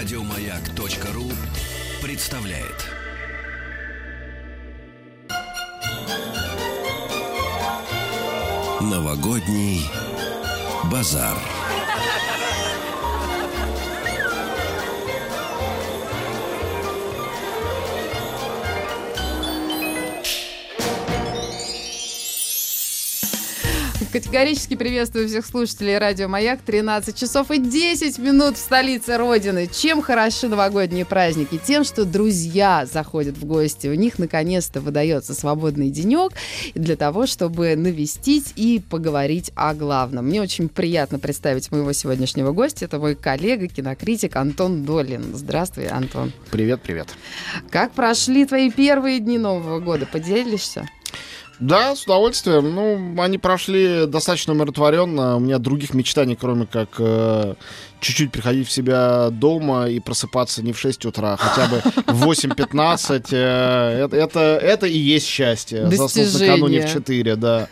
Радиомаяк.ру представляет. Новогодний базар. Категорически приветствую всех слушателей Радио Маяк. 13 часов и 10 минут в столице Родины. Чем хороши новогодние праздники? Тем, что друзья заходят в гости. У них наконец-то выдается свободный денек для того, чтобы навестить и поговорить о главном. Мне очень приятно представить моего сегодняшнего гостя. Это мой коллега, кинокритик Антон Долин. Здравствуй, Антон. Привет, привет. Как прошли твои первые дни Нового года? Поделишься? Да, с удовольствием. Ну, они прошли достаточно умиротворенно. У меня других мечтаний, кроме как э, чуть-чуть приходить в себя дома и просыпаться не в 6 утра, а хотя бы в 8.15. Э, это, это, это и есть счастье. Заснуть накануне в 4, да.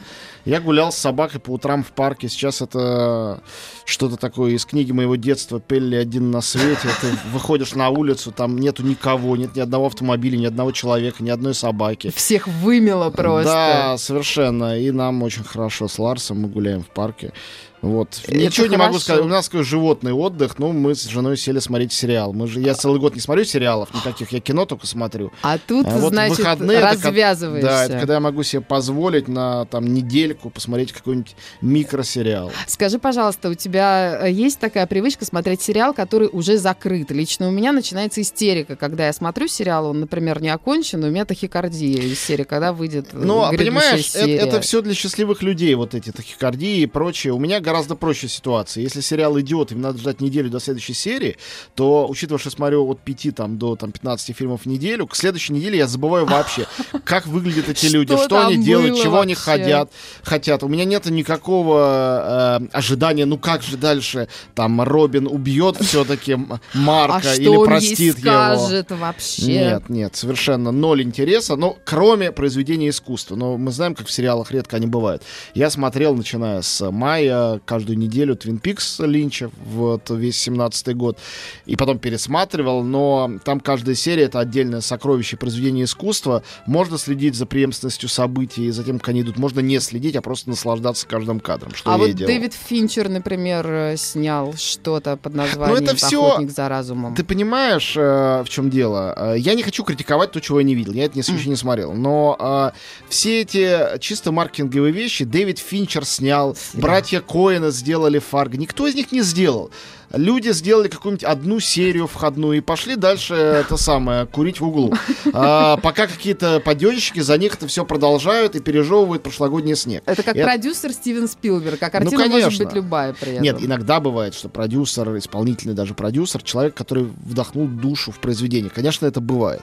Я гулял с собакой по утрам в парке. Сейчас это что-то такое из книги моего детства «Пелли один на свете». Ты выходишь на улицу, там нету никого, нет ни одного автомобиля, ни одного человека, ни одной собаки. Всех вымело просто. Да, совершенно. И нам очень хорошо с Ларсом. Мы гуляем в парке. Вот. Это Ничего хорошо. не могу сказать. У нас такой животный отдых, но мы с женой сели смотреть сериал. Мы же, я целый год не смотрю сериалов никаких, я кино только смотрю. А тут, а вот значит, выходные, развязываешься. Это, да, это когда я могу себе позволить на там недельку посмотреть какой-нибудь микросериал. Скажи, пожалуйста, у тебя э, есть такая привычка смотреть сериал, который уже закрыт? Лично у меня начинается истерика, когда я смотрю сериал, он, например, не окончен, у меня тахикардия из серии, когда выйдет Ну, а понимаешь, это, это все для счастливых людей, вот эти тахикардии и прочее. У меня гораздо проще ситуация. Если сериал идет, и надо ждать неделю до следующей серии, то, учитывая, что смотрю от 5 там, до там, 15 фильмов в неделю, к следующей неделе я забываю вообще, как выглядят эти люди, что они делают, чего они хотят. хотят. У меня нет никакого э, ожидания, ну как же дальше, там, Робин убьет все-таки Марка а или простит его. вообще? Нет, нет, совершенно ноль интереса, но кроме произведения искусства. Но мы знаем, как в сериалах редко они бывают. Я смотрел, начиная с мая, каждую неделю Твин Пикс Линча, вот весь 17-й год, и потом пересматривал, но там каждая серия это отдельное сокровище произведения искусства. Можно следить за преемственностью событий и за тем, как они идут. Можно не следить, а просто наслаждаться каждым кадром. Что а вот Дэвид Финчер, например, э, снял что-то под ну, названием это все... «Охотник за разумом». Ты понимаешь, э, в чем дело? Э, я не хочу критиковать то, чего я не видел. Я это не, еще не смотрел. Но все эти чисто маркетинговые вещи Дэвид Финчер снял, братья Коэна сделали Фарго. Никто из них не сделал люди сделали какую-нибудь одну серию входную и пошли дальше это самое, курить в углу. А, пока какие-то паденщики за них это все продолжают и пережевывают прошлогодний снег. Это как это... продюсер Стивен Спилберг, а картина ну, может быть любая при этом. Нет, иногда бывает, что продюсер, исполнительный даже продюсер, человек, который вдохнул душу в произведение. Конечно, это бывает.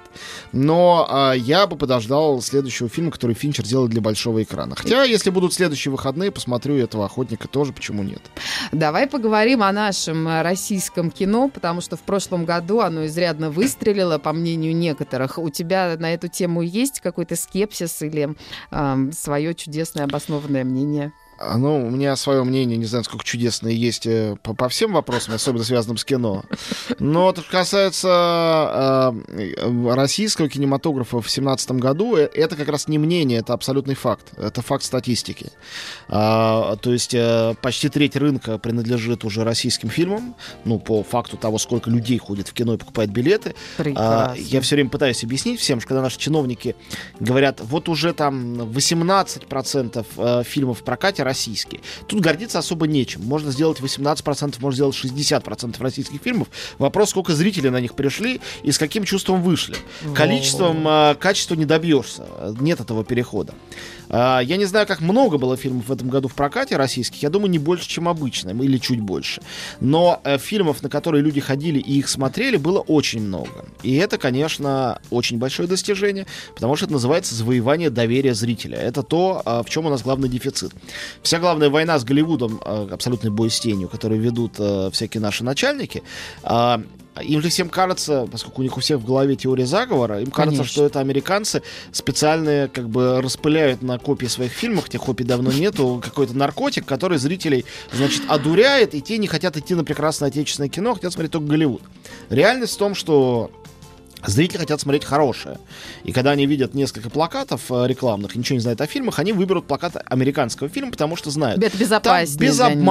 Но а, я бы подождал следующего фильма, который Финчер делает для большого экрана. Хотя, если будут следующие выходные, посмотрю этого охотника тоже, почему нет. Давай поговорим о нашем российском кино, потому что в прошлом году оно изрядно выстрелило, по мнению некоторых. У тебя на эту тему есть какой-то скепсис или э, свое чудесное обоснованное мнение? А, ну, у меня свое мнение, не знаю, сколько чудесное есть э, по, по всем вопросам, особенно связанным с кино. Но что касается э, российского кинематографа в 2017 году, э, это как раз не мнение, это абсолютный факт. Это факт статистики. А, то есть э, почти треть рынка принадлежит уже российским фильмам, ну, по факту того, сколько людей ходит в кино и покупает билеты. А, я все время пытаюсь объяснить всем, что когда наши чиновники говорят, вот уже там 18% э, фильмов в прокате российские. Тут гордиться особо нечем. Можно сделать 18%, можно сделать 60% российских фильмов. Вопрос, сколько зрителей на них пришли и с каким чувством вышли. Количеством, э, качества не добьешься. Нет этого перехода. А, я не знаю, как много было фильмов в этом году в прокате российских. Я думаю, не больше, чем обычно, или чуть больше. Но э, фильмов, на которые люди ходили и их смотрели, было очень много. И это, конечно, очень большое достижение, потому что это называется завоевание доверия зрителя. Это то, а, в чем у нас главный дефицит. Вся главная война с Голливудом, э, абсолютный бой с тенью, который ведут э, всякие наши начальники, э, им же всем кажется, поскольку у них у всех в голове теория заговора, им кажется, Конечно. что это американцы специально как бы распыляют на копии своих фильмов, тех копий давно нету, какой-то наркотик, который зрителей, значит, одуряет, и те не хотят идти на прекрасное отечественное кино, хотят смотреть только Голливуд. Реальность в том, что Зрители хотят смотреть хорошее. И когда они видят несколько плакатов э, рекламных и ничего не знают о фильмах, они выберут плакат американского фильма, потому что знают. Это Там безопаснее без для них.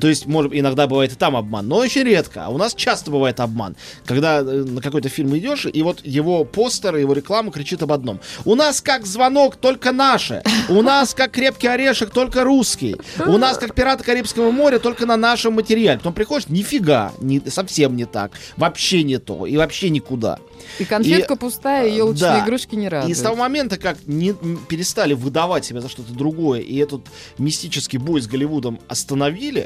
То есть, может, иногда бывает и там обман, но очень редко. А у нас часто бывает обман. Когда э, на какой-то фильм идешь, и вот его постер, его реклама кричит об одном. У нас как звонок, только наше. У нас как крепкий орешек, только русский. У нас как пираты Карибского моря, только на нашем материале. Потом приходишь, нифига, не, совсем не так. Вообще не то. И вообще никуда. И конфетка пустая, и елочные да. игрушки не И радуют. с того момента, как не, м, перестали выдавать себя за что-то другое, и этот мистический бой с Голливудом остановили,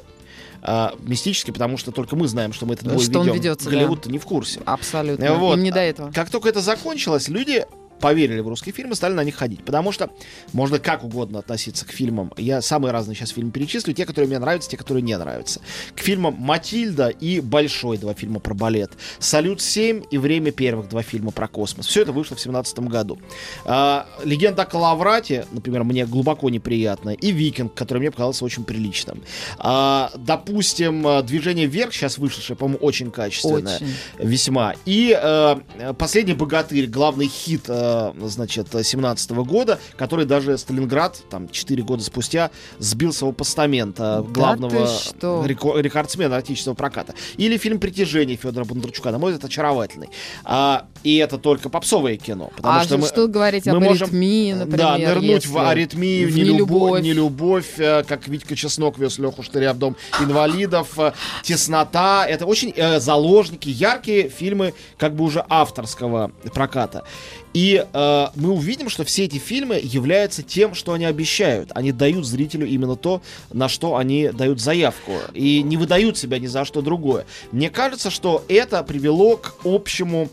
а, мистический, потому что только мы знаем, что мы этот бой Что он ведем. ведется, да. Голливуд-то не в курсе. Абсолютно. Вот. Им не до этого. Как только это закончилось, люди поверили в русские фильмы, стали на них ходить. Потому что можно как угодно относиться к фильмам. Я самые разные сейчас фильмы перечислю. Те, которые мне нравятся, те, которые не нравятся. К фильмам «Матильда» и «Большой» два фильма про балет. «Салют-7» и «Время первых» два фильма про космос. Все это вышло в 2017 году. А, «Легенда о Калаврате», например, мне глубоко неприятно. И «Викинг», который мне показался очень приличным. А, допустим, а, «Движение вверх», сейчас вышедшее, по-моему, очень качественное Очень. весьма. И э, последний богатырь, главный хит, э, значит, 17 года, который даже Сталинград, там, 4 года спустя, сбил с его постамента главного ты что? реко- рекордсмена отечественного проката. Или фильм «Притяжение» Федора Бондарчука, на мой взгляд, очаровательный. А, и это только попсовое кино. Потому а что мы, что говорить мы об можем, аритмии, например, да, нырнуть в аритмию, в нелюбовь, нелюбовь. нелюбовь, э, как Витька Чеснок вез Леху Штыря в дом инвалидов, э, теснота. Это очень э, заложники, яркие фильмы как бы уже авторского проката. И э, мы увидим, что все эти фильмы являются тем, что они обещают. Они дают зрителю именно то, на что они дают заявку. И не выдают себя ни за что другое. Мне кажется, что это привело к общему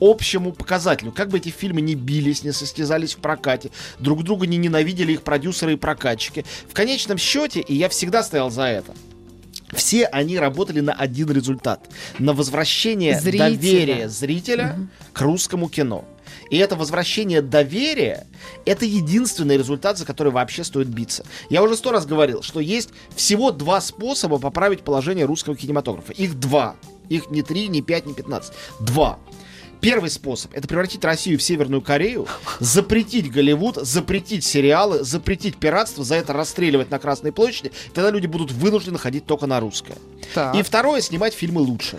общему показателю. Как бы эти фильмы не бились, не состязались в прокате, друг друга не ненавидели их продюсеры и прокатчики. В конечном счете, и я всегда стоял за это, все они работали на один результат. На возвращение Зрителя. доверия зрителя к русскому кино. И это возвращение доверия — это единственный результат, за который вообще стоит биться. Я уже сто раз говорил, что есть всего два способа поправить положение русского кинематографа. Их два. Их не три, не пять, не пятнадцать. Два. Первый способ — это превратить Россию в Северную Корею, запретить Голливуд, запретить сериалы, запретить пиратство, за это расстреливать на Красной площади, тогда люди будут вынуждены ходить только на русское. Так. И второе — снимать фильмы лучше.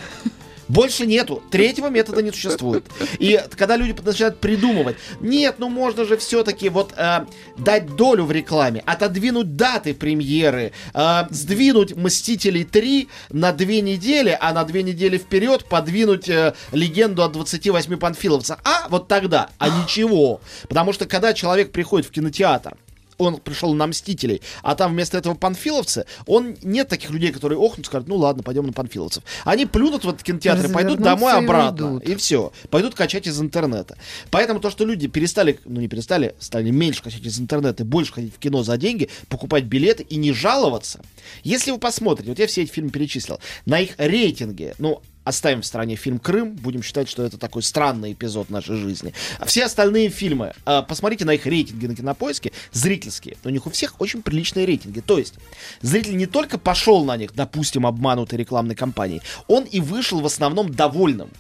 Больше нету. Третьего метода не существует. И когда люди начинают придумывать, нет, ну можно же все-таки вот э, дать долю в рекламе, отодвинуть даты премьеры, э, сдвинуть «Мстителей 3» на две недели, а на две недели вперед подвинуть э, легенду от 28 панфиловцев. А вот тогда, а ничего. Потому что когда человек приходит в кинотеатр, он пришел на Мстителей, а там вместо этого панфиловцы, он нет таких людей, которые охнут, скажут, ну ладно, пойдем на панфиловцев. Они плюнут в этот кинотеатр, пойдут домой и обратно, уйдут. и все. Пойдут качать из интернета. Поэтому то, что люди перестали, ну не перестали, стали меньше качать из интернета и больше ходить в кино за деньги, покупать билеты и не жаловаться. Если вы посмотрите, вот я все эти фильмы перечислил, на их рейтинге, ну, Оставим в стороне фильм «Крым», будем считать, что это такой странный эпизод нашей жизни. А все остальные фильмы, э, посмотрите на их рейтинги на кинопоиске, зрительские. У них у всех очень приличные рейтинги. То есть, зритель не только пошел на них, допустим, обманутой рекламной кампанией, он и вышел в основном довольным.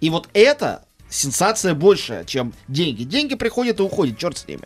И вот это сенсация большая, чем деньги. Деньги приходят и уходят, черт с ними.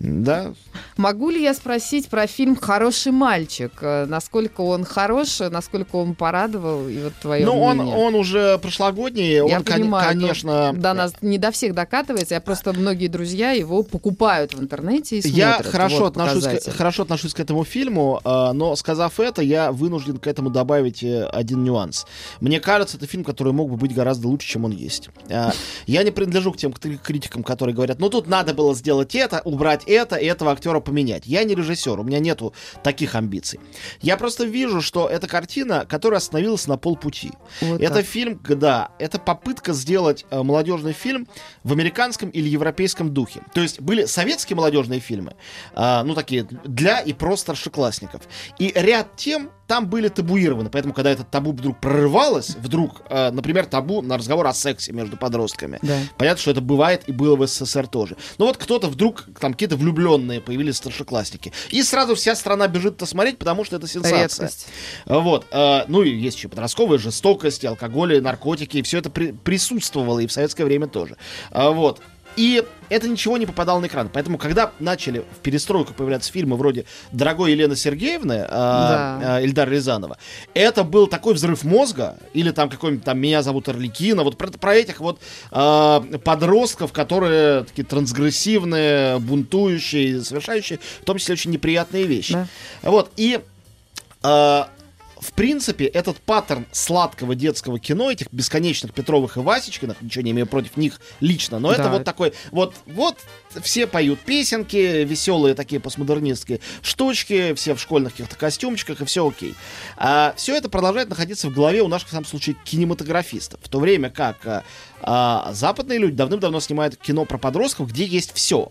Да, Могу ли я спросить про фильм «Хороший мальчик»? Э, Насколько он хорош, насколько он порадовал? И вот твое ну он, мнение. он уже прошлогодний, Я он, кон- понимаю, но конечно... до нас не до всех докатывается. Я просто многие друзья его покупают в интернете и смотрят. Я хорошо, Вот отношусь показатель. к, хорошо отношусь к этому фильму, э, но сказав это, я вынужден к этому добавить э, один нюанс. Мне кажется, это фильм, который мог бы быть гораздо лучше, чем он есть. Э, я не принадлежу к тем критикам, которые говорят, ну тут надо было сделать это, убрать это этого актера поменять. Я не режиссер, у меня нету таких амбиций. Я просто вижу, что это картина, которая остановилась на полпути. Вот это так. фильм, да, это попытка сделать э, молодежный фильм в американском или европейском духе. То есть были советские молодежные фильмы, э, ну такие для и про старшеклассников. И ряд тем там были табуированы. Поэтому, когда этот табу вдруг прорывалось, вдруг, э, например, табу на разговор о сексе между подростками. Да. Понятно, что это бывает и было в СССР тоже. Но вот кто-то вдруг, там какие-то влюбленные появились старшеклассники. И сразу вся страна бежит это смотреть, потому что это сенсация. Редкость. Вот. э, Ну и есть еще подростковая жестокость, алкоголь, наркотики. И все это при- присутствовало и в советское время тоже. А, Вот. И это ничего не попадало на экран. Поэтому, когда начали в перестройку появляться фильмы вроде «Дорогой Елены Сергеевны» а, Да. а, Эльдара Рязанова, это был такой взрыв мозга, или там какой-нибудь там «Меня зовут Орликина», вот про, про этих вот а, подростков, которые такие трансгрессивные, бунтующие, совершающие, в том числе очень неприятные вещи. Да. Вот, и э, в принципе, этот паттерн сладкого детского кино, этих бесконечных Петровых и Васечкиных, ничего не имею против них лично, но это Да. вот такой, вот, вот все поют песенки, веселые такие постмодернистские штучки, все в школьных каких-то костюмчиках, и все окей. А, все это продолжает находиться в голове у наших, в самом случае, кинематографистов. В то время как а, а, западные люди давным-давно снимают кино про подростков, где есть все.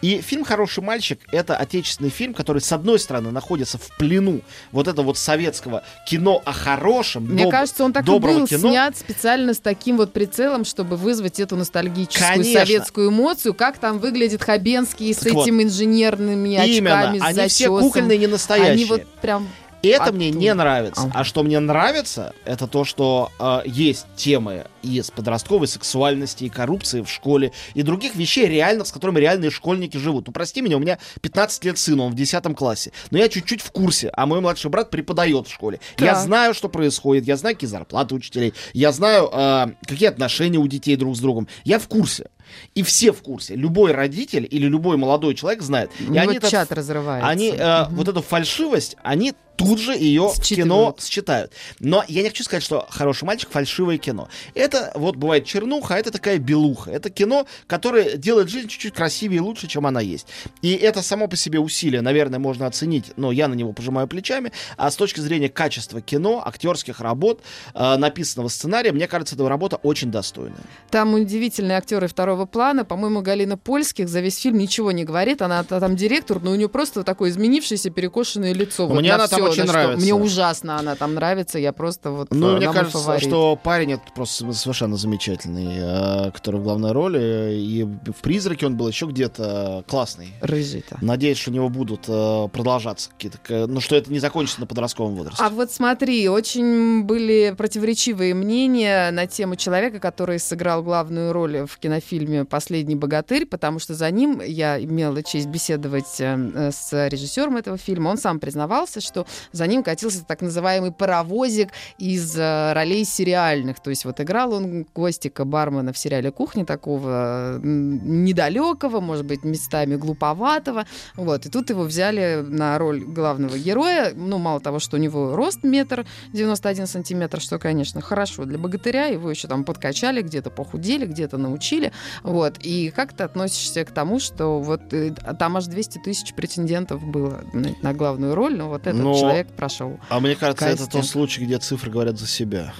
И фильм «Хороший мальчик» — это отечественный фильм, который, с одной стороны, находится в плену вот этого вот советского кино о хорошем, Мне доб- кажется, он так и был кино. снят специально с таким вот прицелом, чтобы вызвать эту ностальгическую Конечно. советскую эмоцию. Как там выглядит Хабенский с Так вот. этим инженерными очками, Именно, с они все зачесом. кукольные, не настоящие. Они вот прям... И это мне не нравится. А что мне нравится, это то, что э, есть темы из подростковой сексуальности, и коррупции в школе, и других вещей реальных, с которыми реальные школьники живут. Ну, прости меня, у меня 15 лет сыну, он в 10 классе. Но я чуть-чуть в курсе, а мой младший брат преподает в школе. Я Так. знаю, что происходит, я знаю, какие зарплаты учителей, я знаю, э, какие отношения у детей друг с другом. Я в курсе. И все в курсе. Любой родитель или любой молодой человек знает. И него они этот чат разрывается. они э, вот эту фальшивость, они тут же ее в кино Считывают. считают. Но я не хочу сказать, что хороший мальчик фальшивое кино. Это вот бывает чернуха, а это такая белуха. Это кино, которое делает жизнь чуть-чуть красивее и лучше, чем она есть. И это само по себе усилие, наверное, можно оценить, но я на него пожимаю плечами. А с точки зрения качества кино, актерских работ, э, написанного сценария, мне кажется, эта работа очень достойная. Там удивительные актеры второго плана. По-моему, Галина Польских за весь фильм ничего не говорит. Она та- там директор, но у нее просто такое изменившееся, перекошенное лицо. Вот Мне на она там очень что- нравится. Мне ужасно она там нравится. Я просто вот... Ну, мне кажется, фаворит. что парень это просто совершенно замечательный, э, который в главной роли. И в «Призраке» он был еще где-то классный. Рыжий-то. Надеюсь, что у него будут э, продолжаться какие-то... Ну, что это не закончится на подростковом возрасте. А вот смотри, очень были противоречивые мнения на тему человека, который сыграл главную роль в кинофильме «Последний богатырь», потому что за ним я имела честь беседовать э, с режиссером этого фильма. Он сам признавался, что за ним катился так называемый паровозик из э, ролей сериальных. То есть вот играл он Костика бармена в сериале «Кухня» такого м, недалекого, может быть, местами глуповатого. Вот. И тут его взяли на роль главного героя. Ну, мало того, что у него рост метр 91 сантиметр, что, конечно, хорошо для богатыря. Его еще там подкачали, где-то похудели, где-то научили. Вот. И как ты относишься к тому, что вот э, там аж 200 тысяч претендентов было на, главную роль, но вот этот Но- человек прошел. А мне кажется, это Кастинг. тот случай, где цифры говорят за себя.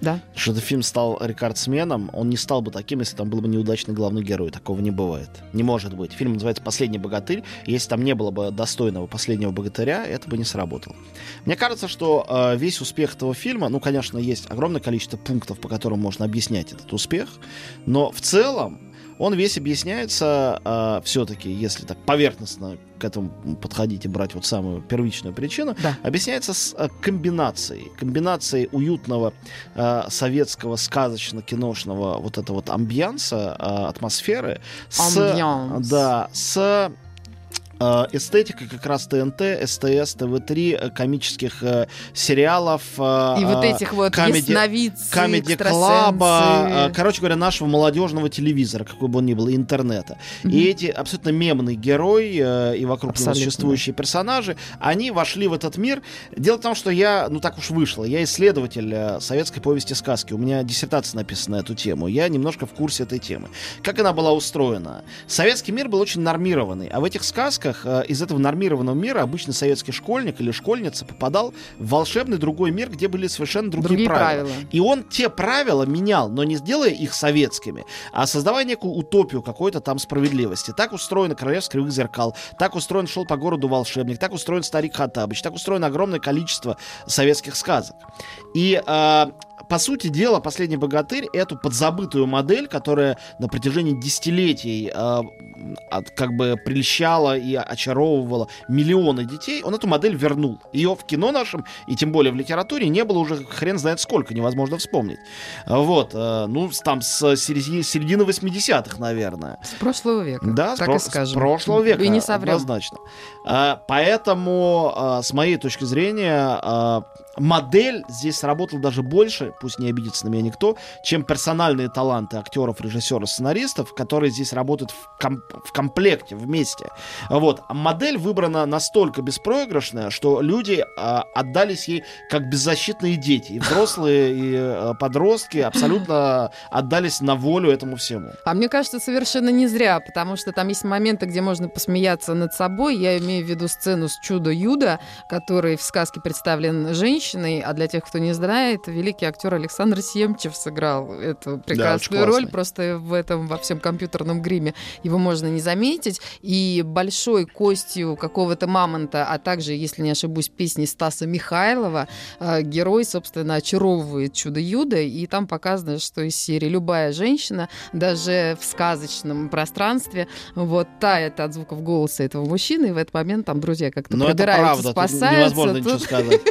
Да? Что этот фильм стал рекордсменом, он не стал бы таким, если там был бы неудачный главный герой. Такого не бывает. Не может быть. Фильм называется «Последний богатырь». Если там не было бы достойного последнего богатыря, это бы не сработало. Мне кажется, что э, весь успех этого фильма, ну, конечно, есть огромное количество пунктов, по которым можно объяснять этот успех, но в целом он весь объясняется все-таки, если так поверхностно к этому подходить и брать вот самую первичную причину, Да. объясняется с э, комбинацией. Комбинацией уютного э, советского сказочно-киношного вот этого вот амбианса, э, атмосферы с, Амбианс. да, с э, эстетика как раз ТНТ, СТС, ТВ-3, э, комических э, сериалов. э, И вот э, этих вот комеди- ясновидцы, Комеди. Клаба, э, короче говоря, нашего молодежного телевизора, какой бы он ни был, и интернета. И эти абсолютно мемный герой э, и вокруг него Абсолютно. существующие персонажи, они вошли в этот мир. Дело в том, что я, ну так уж вышло, я исследователь э, советской повести сказки. У меня диссертация написана на эту тему. Я немножко в курсе этой темы. Как она была устроена? Советский мир был очень нормированный, а в этих сказках э, из этого нормированного мира обычно советский школьник или школьница попадал в волшебный другой мир, где были совершенно другие, Другие правила. правила. И он те правила менял, но не сделая их советскими, а создавая некую утопию какой-то там справедливости. Так устроено Королевство Кривых Зеркал, так устроен Шел по городу волшебник, так устроен Старик Хаттабыч, так устроено огромное количество советских сказок. И э, по сути дела, «Последний богатырь» — эту подзабытую модель, которая на протяжении десятилетий э, от- как бы прельщала и очаровывала миллионы детей, он эту модель вернул. Ее в кино нашем, и тем более в литературе, не было уже хрен знает сколько, невозможно вспомнить. Вот, э, ну, с- там с середины, середины 80-х, наверное. С прошлого века. Да, с, так про- и с скажем. прошлого века. И не соврем. Однозначно. А, поэтому, а, с моей точки зрения, а, модель здесь сработала даже больше, пусть не обидится на меня никто, чем персональные таланты актеров, режиссеров, сценаристов, которые здесь работают в, ком- в комплекте, вместе. Вот. А модель выбрана настолько беспроигрышная, что люди а, отдались ей как беззащитные дети. И взрослые, и а, подростки абсолютно отдались на волю этому всему. А мне кажется, совершенно не зря, потому что там есть моменты, где можно посмеяться над собой. Я имею в виду сцену с «Чудо-Юдо», который в сказке представлен женщиной, а для тех, кто не знает, великий актер Александр Семчев сыграл эту прекрасную очень роль, просто в этом во всем компьютерном гриме его можно не заметить. И большой костью какого-то мамонта, а также, если не ошибусь, песни Стаса Михайлова, э, герой, собственно, очаровывает чудо-юдо, и там показано, что из серии любая женщина, даже в сказочном пространстве, вот тает от звуков голоса этого мужчины, и в этот момент там друзья как-то Но это правда, тут спасаются. невозможно ничего Тут- сказать.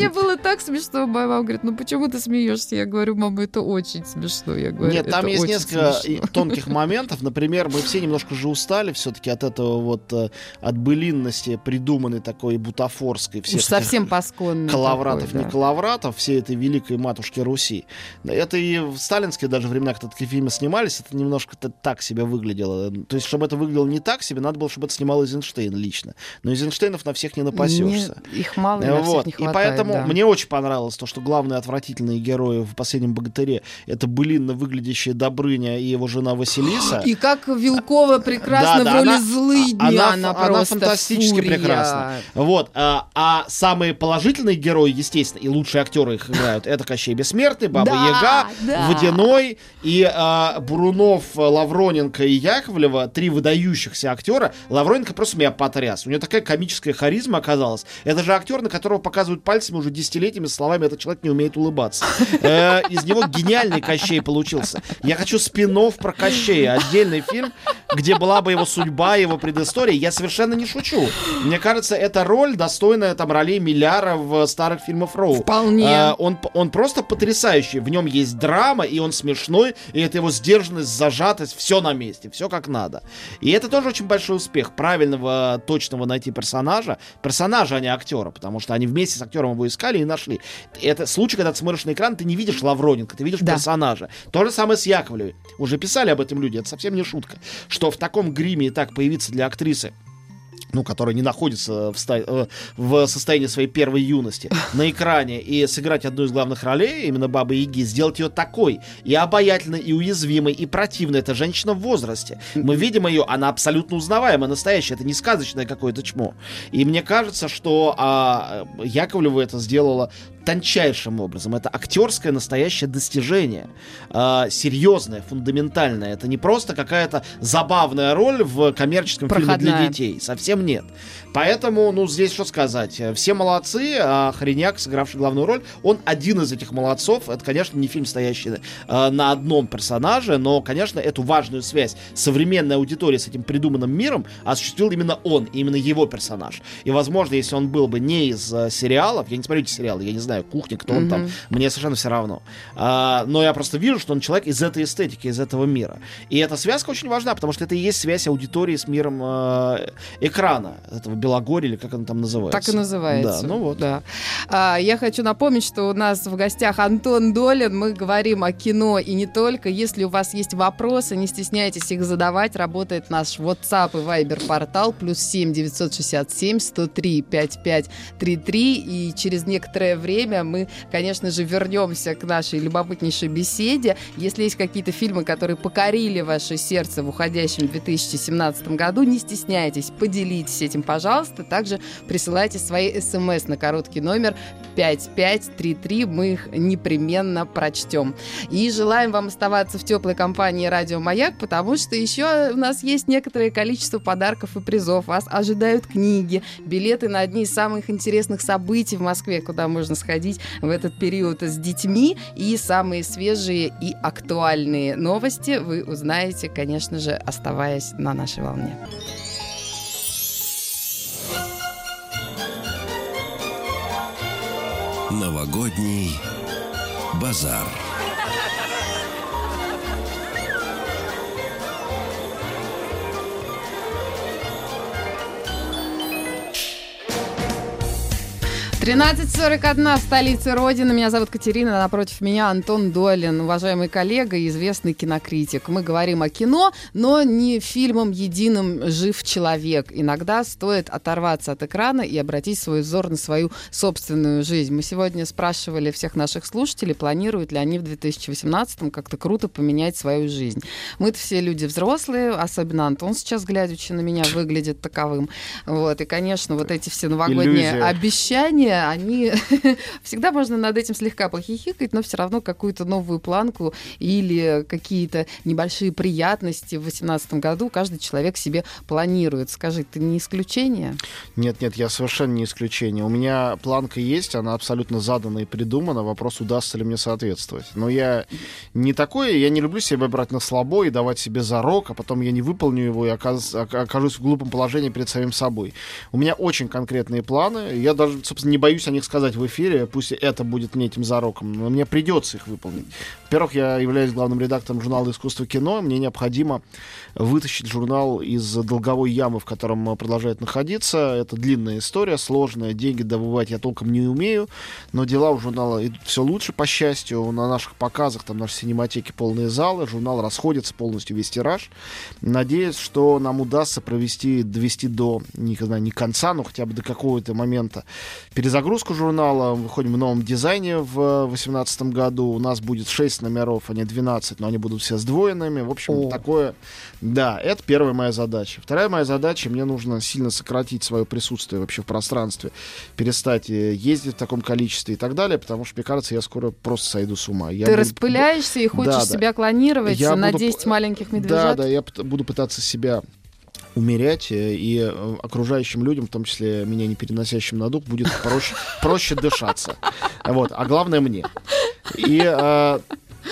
Мне было так смешно. Моя мама говорит, ну почему ты смеешься? Я говорю, мама, это очень смешно. Я говорю, Нет, там «Это есть несколько смешно». тонких моментов. Например, мы все немножко же устали все-таки от этого вот э, от былинности придуманной такой бутафорской. всех Уж совсем пасконно. Калавратов, такой, не да. калавратов, всей этой великой матушки Руси. Это и в сталинские даже времена, когда такие фильмы снимались, это немножко так себе выглядело. То есть, чтобы это выглядело не так себе, надо было, чтобы это снимал Эйзенштейн лично. Но Эйзенштейнов на всех не напасешься. Не- их мало, и на всех Вот. не И хватает. Поэтому да. мне очень понравилось то, что главные отвратительные герои в «Последнем богатыре» это былинно выглядящая Добрыня и его жена Василиса. И как Вилкова прекрасно Да, да, в роли она- злыдня, она- она, она просто фантастически фурия. прекрасна. Вот. А, а самые положительные герои, естественно, и лучшие актеры их играют, это Кощей Бессмертный, Баба Да, Яга, да. Водяной и а, Бурунов, Лавроненко и Яковлева, три выдающихся актера. Лавроненко просто меня потряс. У него такая комическая харизма оказалась. Это же актер, на которого показывают пальцами уже десятилетиями словами «этот человек не умеет улыбаться». Э, Из него гениальный Кощей получился. Я хочу спин про Кощея, отдельный фильм, где была бы его судьба, его предыстория. Я совершенно не шучу. Мне кажется, эта роль достойная там ролей Милляра в старых фильмах Роу. Вполне. А, он, он просто потрясающий. В нем есть драма, и он смешной, и это его сдержанность, зажатость, все на месте, все как надо. И это тоже очень большой успех. Правильного, точного найти персонажа. Персонажа, а не актера, потому что они вместе с актером его искали и нашли. Это случай, когда ты смотришь на экран, ты не видишь Лавроненко, ты видишь Да. персонажа. То же самое с Яковлевой. Уже писали об этом люди, это совсем не шутка. Что в таком гриме и так появиться для актрисы ну, которая не находится в, ста- э, в состоянии своей первой юности, на экране и сыграть одну из главных ролей, именно Бабы Яги, сделать ее такой и обаятельной, и уязвимой, и противной. Это женщина в возрасте. Мы видим ее, она абсолютно узнаваемая, настоящая. Это не сказочное какое-то чмо. И мне кажется, что а, Яковлева это сделала тончайшим образом. Это актерское настоящее достижение. А, серьезное, фундаментальное. Это не просто какая-то забавная роль в коммерческом фильме для Проходная. детей. Совсем нет. Поэтому, ну, здесь что сказать. Все молодцы, а Хореняк, сыгравший главную роль, он один из этих молодцов. Это, конечно, не фильм, стоящий э, на одном персонаже, но, конечно, эту важную связь современной аудитории с этим придуманным миром осуществил именно он, именно его персонаж. И, возможно, если он был бы не из э, сериалов, я не смотрю эти сериалы, я не знаю, кухня, кто он там, Мгм. мне совершенно все равно. А, но я просто вижу, что он человек из этой эстетики, из этого мира. И эта связка очень важна, потому что это и есть связь аудитории с миром э, экрана. экрана этого Белогорья, или как он там называется. Так и называется. Да, ну вот. Да. А, я хочу напомнить, что у нас в гостях Антон Долин. Мы говорим о кино и не только. Если у вас есть вопросы, не стесняйтесь их задавать. Работает наш WhatsApp и Viber портал плюс 7 967 103 5533. И через некоторое время мы, конечно же, вернемся к нашей любопытнейшей беседе. Если есть какие-то фильмы, которые покорили ваше сердце в уходящем 2017 году, не стесняйтесь, поделитесь этим, пожалуйста. Также присылайте свои смс на короткий номер 5533. Мы их непременно прочтем. И желаем вам оставаться в теплой компании «Радио Маяк», потому что еще у нас есть некоторое количество подарков и призов. Вас ожидают книги, билеты на одни из самых интересных событий в Москве, куда можно сходить в этот период с детьми. И самые свежие и актуальные новости вы узнаете, конечно же, оставаясь на нашей волне. Новогодний базар. Тринадцать сорок одна в столице Родины. Меня зовут Катерина, напротив меня Антон Долин, уважаемый коллега и известный кинокритик. Мы говорим о кино, но не фильмом единым «Жив человек». Иногда стоит оторваться от экрана и обратить свой взор на свою собственную жизнь. Мы сегодня спрашивали всех наших слушателей, планируют ли они в 2018 как-то круто поменять свою жизнь. Мы-то все люди взрослые, особенно Антон сейчас, глядячи на меня, выглядит таковым. Вот. И, конечно, вот эти все новогодние Иллюзия. обещания, они всегда можно над этим слегка похихикать, но все равно какую-то новую планку или какие-то небольшие приятности в 2018 году каждый человек себе планирует. Скажи, ты не исключение? Нет, нет, я совершенно не исключение. У меня планка есть, она абсолютно задана и придумана. Вопрос, удастся ли мне соответствовать. Но я не такой, я не люблю себя брать на слабо и давать себе зарок, а потом я не выполню его и окажусь в глупом положении перед самим собой. У меня очень конкретные планы. Я даже, собственно, не боюсь о них сказать в эфире, пусть это будет мне этим зароком, но мне придется их выполнить. Во-первых, я являюсь главным редактором журнала «Искусство кино», мне необходимо вытащить журнал из долговой ямы, в котором он продолжает находиться. Это длинная история, сложная, деньги добывать я толком не умею, но дела у журнала идут все лучше, по счастью. На наших показах, там наши синематеки полные залы, журнал расходится полностью весь тираж. Надеюсь, что нам удастся провести, довести до, не знаю, не конца, но хотя бы до какого-то момента перезагрузку журнала. Выходим в новом дизайне в 2018 году. У нас будет 6 номеров, а не 12, но они будут все сдвоенными. В общем, О. такое... Да, это первая моя задача. Вторая моя задача, мне нужно сильно сократить свое присутствие вообще в пространстве, перестать э, ездить в таком количестве и так далее, потому что, мне кажется, я скоро просто сойду с ума. Я ты буду- распыляешься и хочешь Да, да. себя клонировать Я на буду- 10 маленьких Да, медвежат? да, я пыт- буду пытаться себя умерять, э, и э, окружающим людям, в том числе меня не переносящим на дух, будет проще, проще дышаться. Вот, а главное мне. И э,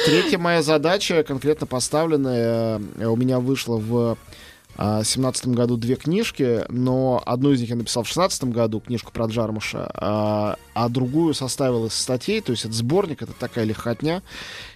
третья моя задача, конкретно поставленная, э, у меня вышла в а, 2017 году две книжки, но одну из них я написал в 2016 году, книжку про Джармуша, а, другую составил из статей, то есть это сборник, это такая лихотня.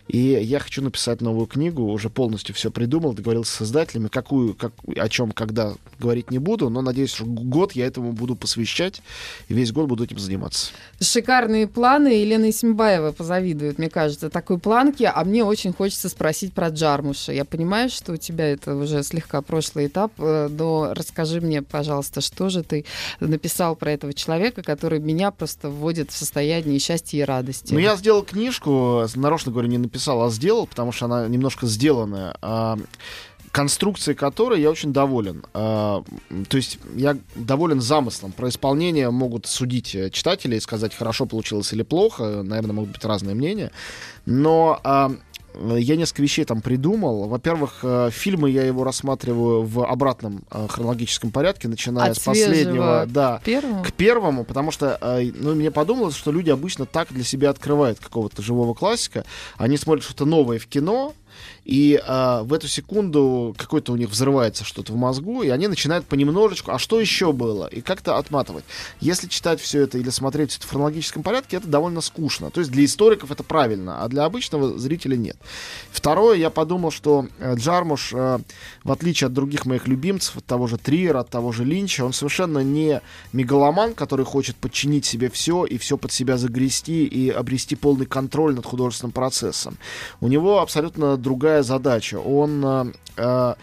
И я хочу написать новую книгу, уже полностью все придумал, договорился с издателями, какую, как, о чем, когда говорить не буду, но надеюсь, что год я этому буду посвящать, и весь год буду этим заниматься. Шикарные планы. Елена Исимбаева позавидует, мне кажется, такой планке. А мне очень хочется спросить про Джармуша. Я понимаю, что у тебя это уже слегка прошлый этап, э, но расскажи мне, пожалуйста, что же ты написал про этого человека, который меня просто вводит в состояние счастья и радости. Ну, я сделал книжку, нарочно говорю, не написал, а сделал, потому что она немножко сделанная. а, конструкцией которой я очень доволен. А, То есть я доволен замыслом. Про исполнение могут судить э, читатели и сказать, хорошо получилось или плохо. Наверное, могут быть разные мнения. Но а, я несколько вещей там придумал. Во-первых, э, фильмы я его рассматриваю в обратном э, хронологическом порядке, начиная От с последнего. Да, Первому? к первому, потому что, э, ну, мне подумалось, что люди обычно так для себя открывают какого-то живого классика. Они смотрят что-то новое в кино, И э, в эту секунду какой-то у них взрывается что-то в мозгу, и они начинают понемножечку, а что еще было? И как-то отматывать. Если читать все это или смотреть все это в хронологическом порядке, это довольно скучно. То есть для историков это правильно, а для обычного зрителя нет. Второе, я подумал, что э, Джармуш, э, в отличие от других моих любимцев, от того же Триера, от того же Линча, он совершенно не мегаломан, который хочет подчинить себе все и все под себя загрести и обрести полный контроль над художественным процессом. У него абсолютно другая другая задача. Он э, э,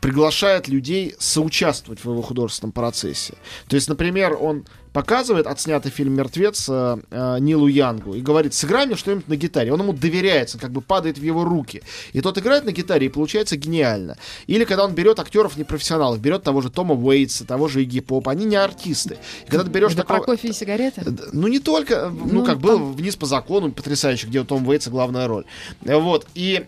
приглашает людей соучаствовать в его художественном процессе. То есть, например, он показывает отснятый фильм «Мертвец» э, э, Нилу Янгу и говорит, сыграй мне что-нибудь на гитаре. Он ему доверяется, как бы падает в его руки. И тот играет на гитаре, и получается гениально. Или когда он берет актеров непрофессионалов, берет того же Тома Уэйтса, того же Игги Поп, они не артисты. И когда ты берешь Это такого... про кофе и сигареты? Ну, не только, ну, Ну, как там- было «Вниз по закону», потрясающе, где у Тома Уэйтса главная роль. Вот, и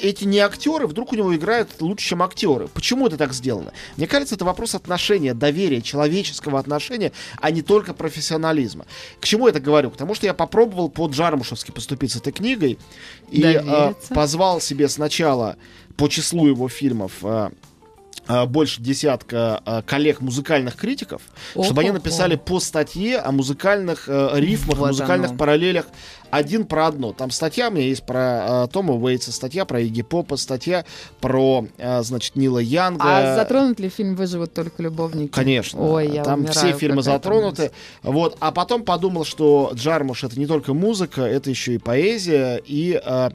эти не актеры вдруг у него играют лучше, чем актеры. Почему это так сделано? Мне кажется, это вопрос отношения, доверия, человеческого отношения, а не только профессионализма. К чему я это говорю? Потому что я попробовал по Джармушевски поступить с этой книгой и э, позвал себе сначала по числу его фильмов э, больше десятка э, коллег музыкальных критиков, чтобы они О-хо-хо. написали по статье о музыкальных э, рифмах, Вот музыкальных оно. параллелях один про одно. Там статья у меня есть про э, Тома Уэйтса, статья про Игги Попа, статья про, э, значит, Нила Янга. А затронут ли фильм «Выживут только любовники»? Конечно. Ой, я Там умираю, все фильмы затронуты. Вот. А потом подумал, что Джармуш это не только музыка, это еще и поэзия. И э,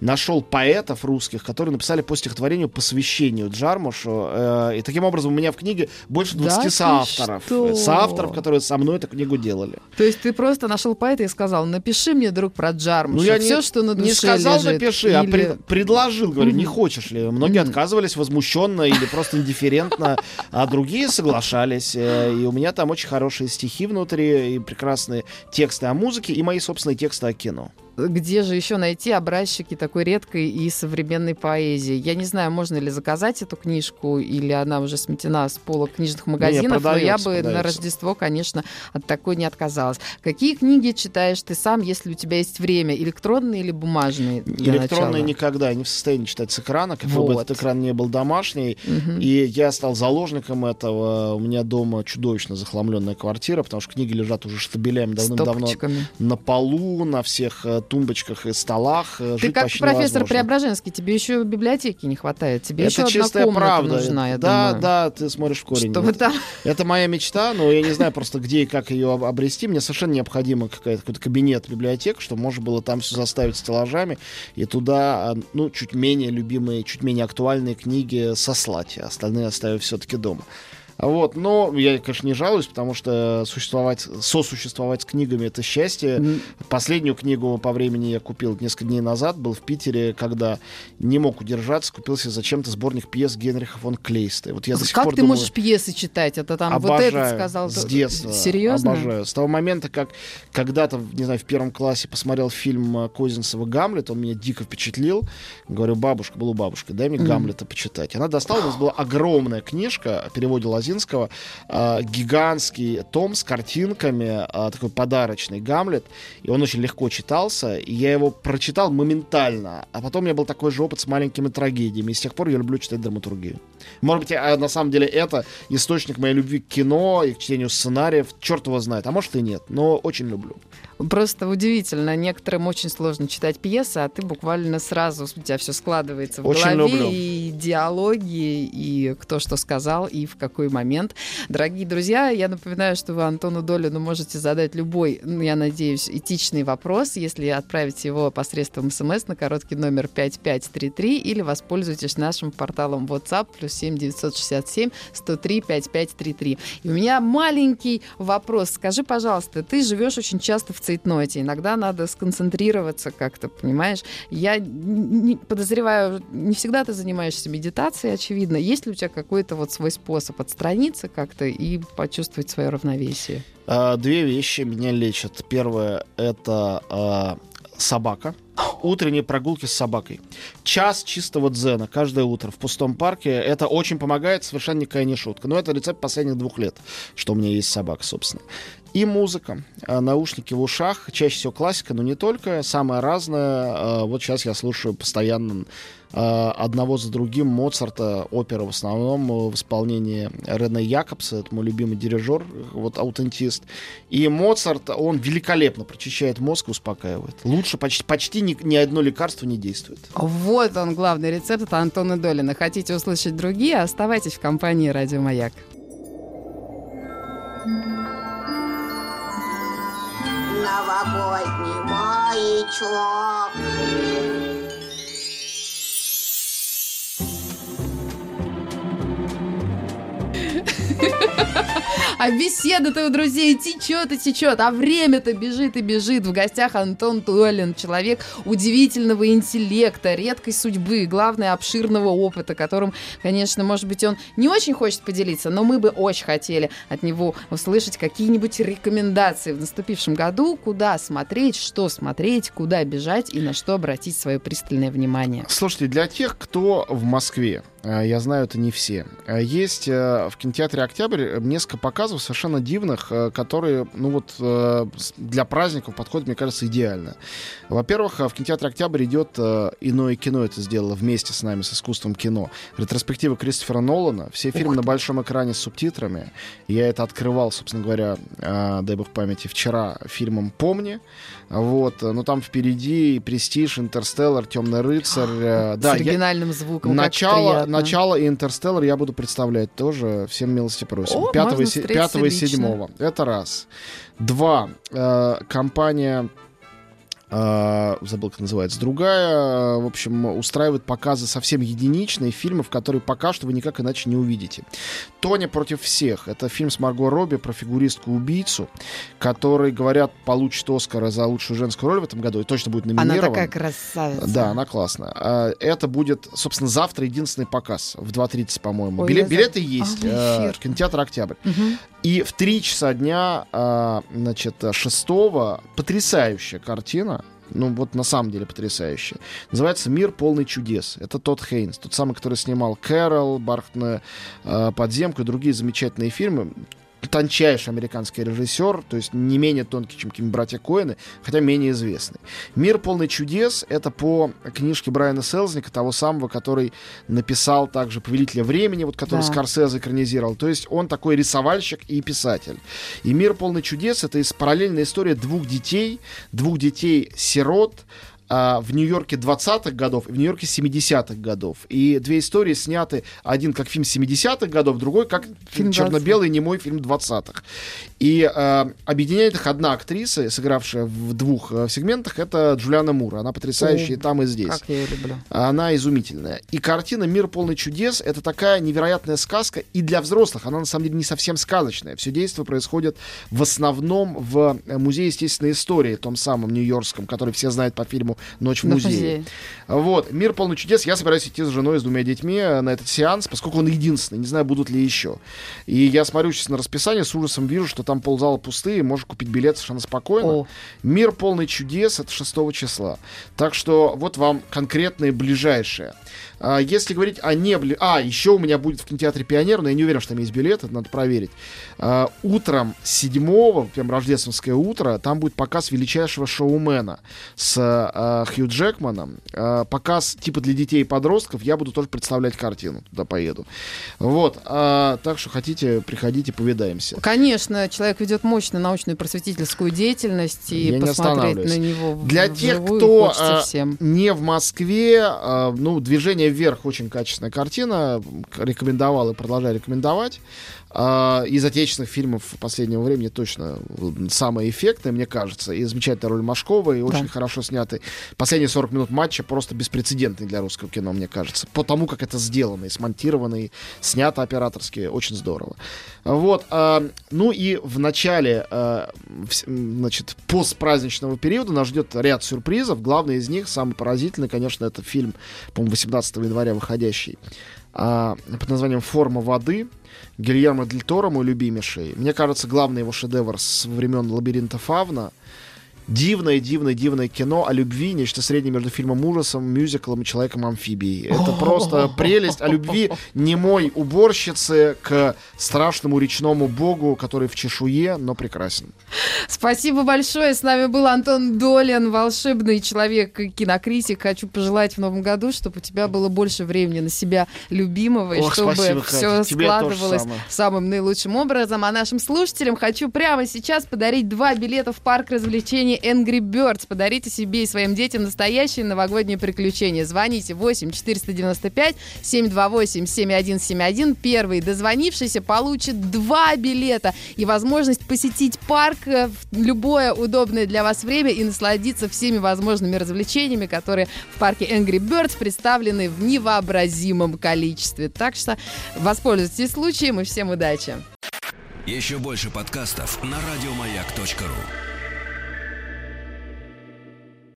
нашел поэтов русских, которые написали по стихотворению посвящению Джармушу. Э, и таким образом у меня в книге больше Да 20 ты соавторов. что? Соавторов, которые со мной эту книгу делали. То есть ты просто нашел поэта и сказал, напиши мне, друг, про Джармуша, Ну, я все, не, что на душе не сказал, лежит». напиши, а Или- пред- предложил, говорю, не Мгм. хочешь ли. Многие Мгм. отказывались возмущенно или просто индифферентно, а другие соглашались. Э, И у меня там очень хорошие стихи внутри, и прекрасные тексты о музыке, и мои собственные тексты о кино. Где же еще найти образчики такой редкой и современной поэзии? Я не знаю, можно ли заказать эту книжку, или она уже сметена с полок книжных магазинов, но я продается, бы на продается. Рождество, конечно, от такой не отказалась. Какие книги читаешь ты сам, если у тебя есть время? Электронные или бумажные? Электронные начала? никогда не в состоянии читать с экрана, бы Вот. этот экран не был домашний. Мгм. И я стал заложником этого. У меня дома чудовищно захламленная квартира, потому что книги лежат уже штабелями давным-давно на полу, на всех э, тумбочках и столах. Э, Ты жить как профессор невозможно. Преображенский, тебе еще библиотеки не хватает. Тебе еще Это одна чистая комната правда. нужна, я да, думаю. да, ты смотришь в корень. Чтобы там... Это моя мечта, но я не знаю просто, где и как ее об- обрести. Мне совершенно необходимо какой-то кабинет библиотек, чтобы можно было там все заставить стеллажами и туда, а, ну, чуть менее любимые, чуть менее актуальные книги сослать. а Остальные оставив все-таки дома. Вот, но я, конечно, не жалуюсь, потому что существовать, сосуществовать с книгами это счастье. М, Последнюю книгу по времени я купил несколько дней назад, был в Питере, когда не мог удержаться, купил себе зачем-то сборник пьес Генриха фон Клейста. Вот я до сих Как пор ты думаю, можешь пьесы читать? Это там вот обожаю, этот сказал. с детства. Серьезно? Обожаю. С того момента, как когда-то, не знаю, в первом классе посмотрел фильм э, Козинцева «Гамлет», он меня дико впечатлил. Говорю, бабушка, была бабушка, дай мне Мгм. «Гамлета» почитать. Она достала, у нас была огромная книжка о переводе Лозинского, э, гигантский том с картинками, э, такой подарочный «Гамлет», и он очень легко читался, и я его прочитал моментально. А потом у меня был такой же опыт с маленькими трагедиями, и с тех пор я люблю читать драматургию. Может быть, а, на самом деле это источник моей любви к кино и к чтению сценариев. Черт его знает, а может и нет, но очень люблю. Просто удивительно. Некоторым очень сложно читать пьесы, а ты буквально сразу у тебя все складывается в Очень голове. люблю. И диалоги, и кто что сказал, и в какой момент. Дорогие друзья, я напоминаю, что вы Антону Долину можете задать любой, ну, я надеюсь, этичный вопрос, если отправить его посредством смс на короткий номер 5533 или воспользуйтесь нашим порталом WhatsApp плюс 7 967 103 5533. И у меня маленький вопрос. Скажи, пожалуйста, ты живешь очень часто в цейтноте. Иногда надо сконцентрироваться как-то, понимаешь? Я не, подозреваю, не всегда ты занимаешься медитацией, очевидно. Есть ли у тебя какой-то вот свой способ отстраниться как-то и почувствовать свое равновесие? А, Две вещи меня лечат. Первое это а, собака. Утренние прогулки с собакой. Час чистого дзена каждое утро в пустом парке. Это очень помогает, совершенно никакая не шутка. Но это рецепт последних двух лет, что у меня есть собака, собственно. И музыка. А, наушники в ушах, чаще всего классика, но не только, самое разное. А, вот сейчас я слушаю постоянно а, одного за другим Моцарта, опера в основном в исполнении Рене Якобса, это мой любимый дирижер, вот аутентист. И Моцарт, он великолепно прочищает мозг успокаивает. Лучше почти, почти ни, ни одно лекарство не действует. Вот он, главный рецепт, это Антона Долина. Хотите услышать другие, оставайтесь в компании «Радио Маяк». Новогодний маячок. А беседа-то у друзей течет и течет, а время-то бежит и бежит. В гостях Антон Туэлин, человек удивительного интеллекта, редкой судьбы, главное, обширного опыта, которым, конечно, может быть, он не очень хочет поделиться, но мы бы очень хотели от него услышать какие-нибудь рекомендации в наступившем году, куда смотреть, что смотреть, куда бежать и на что обратить свое пристальное внимание. Слушайте, для тех, кто в Москве, я знаю, это не все. Э, есть э, в кинотеатре «Октябрь» несколько показов совершенно дивных, которые, ну вот, для праздников подходят, мне кажется, идеально. Во-первых, в кинотеатре «Октябрь» идет «Иное кино» это сделало вместе с нами, с искусством кино. Ретроспектива Кристофера Нолана. Все фильмы на большом экране с субтитрами. Я это открывал, собственно говоря, дай бог памяти, вчера фильмом «Помни». Вот, но там впереди «Престиж», «Интерстеллар», «Темный рыцарь». да, с оригинальным я... звуком, начало, начало и «Интерстеллар» я буду представлять тоже. Всем милости просим. О, 5 и, 5 и 7. Это раз. Два. Э, компания Uh, забыл, как называется, другая, в общем, устраивает показы совсем единичные фильмов, которые пока что вы никак иначе не увидите. «Тоня против всех» — это фильм с Марго Робби про фигуристку-убийцу, который, говорят, получит Оскара за лучшую женскую роль в этом году и точно будет номинирован. Она такая красавица. Да, она классная. Uh, это будет, собственно, завтра единственный показ в 2.30, по-моему. Билет, билеты есть. А, uh, кинотеатр «Октябрь». Угу. И в 3 часа дня, значит, 6 потрясающая картина ну вот на самом деле потрясающе. Называется «Мир полный чудес». Это тот Хейнс, тот самый, который снимал «Кэрол», «Бархатная э, подземка» и другие замечательные фильмы тончайший американский режиссер, то есть не менее тонкий, чем какие братья Коэны, хотя менее известный. «Мир полный чудес» — это по книжке Брайана Селзника, того самого, который написал также «Повелителя времени», вот который да. Скорсезе экранизировал. То есть он такой рисовальщик и писатель. И «Мир полный чудес» — это параллельная история двух детей, двух детей-сирот, а, в Нью-Йорке 20-х годов и в Нью-Йорке 70-х годов. И две истории сняты, один как фильм 70-х годов, другой как фильм черно-белый немой фильм 20-х. И э, объединяет их одна актриса, сыгравшая в двух э, сегментах, это Джулиана Мур. Она потрясающая О, и там, и здесь. Как я ее люблю. Она изумительная. И картина «Мир полный чудес» — это такая невероятная сказка и для взрослых. Она, на самом деле, не совсем сказочная. Все действие происходит в основном в э, Музее естественной истории, том самом нью-йоркском, который все знают по фильму «Ночь в музее». Вот. «Мир полный чудес». Я собираюсь идти с женой, с двумя детьми на этот сеанс, поскольку он единственный. Не знаю, будут ли еще. И я смотрю сейчас на расписание, с ужасом вижу, что там ползала пустые, можешь купить билет совершенно спокойно. О. «Мир полный чудес» — это 6 числа. Так что вот вам конкретные ближайшие. А, если говорить о не... А, еще у меня будет в кинотеатре «Пионер», но я не уверен, что там есть билеты, надо проверить. А, утром 7 прям рождественское утро, там будет показ величайшего шоумена с а, Хью Джекманом. Показ типа для детей и подростков, я буду тоже представлять картину, туда поеду. Вот, так что хотите, приходите, повидаемся. Конечно, человек ведет мощную научную просветительскую деятельность, и я посмотреть на него Для тех, кто не в Москве, ну, движение вверх очень качественная картина. Рекомендовал и продолжаю рекомендовать. А, из отечественных фильмов последнего времени точно самое эффектное, мне кажется. И замечательная роль Машкова, и очень да. хорошо снятый. Последние 40 минут матча просто беспрецедентный для русского кино, мне кажется. По тому, как это сделано, и смонтировано, и снято операторски. Очень здорово. Вот. А, ну и в начале, а, значит, постпраздничного периода нас ждет ряд сюрпризов. Главный из них, самый поразительный, конечно, это фильм, по-моему, 18 января выходящий под названием «Форма воды». Гильермо Дель Торо, мой любимейший. Мне кажется, главный его шедевр с времен «Лабиринта Фавна». Дивное, дивное, дивное кино о любви, нечто среднее между фильмом ужасом, мюзиклом и человеком-амфибией. Это просто прелесть о любви немой уборщицы к страшному речному богу, который в чешуе, но прекрасен. Спасибо большое. С нами был Антон Долин, волшебный человек, кинокритик. Хочу пожелать в новом году, чтобы у тебя было больше времени на себя любимого, и Ох, чтобы спасибо, все. Тебе складывалось самым наилучшим образом. А нашим слушателям хочу прямо сейчас подарить два билета в парк развлечений Angry Birds. Подарите себе и своим детям настоящие новогодние приключения. Звоните 8 495 728 7171. Первый дозвонившийся получит два билета и возможность посетить парк э, в любое удобное для вас время и насладиться всеми возможными развлечениями, которые в парке Angry Birds представлены в невообразимом количестве. Так что воспользуйтесь случаем и всем удачи! Еще больше подкастов на радиомаяк.ру.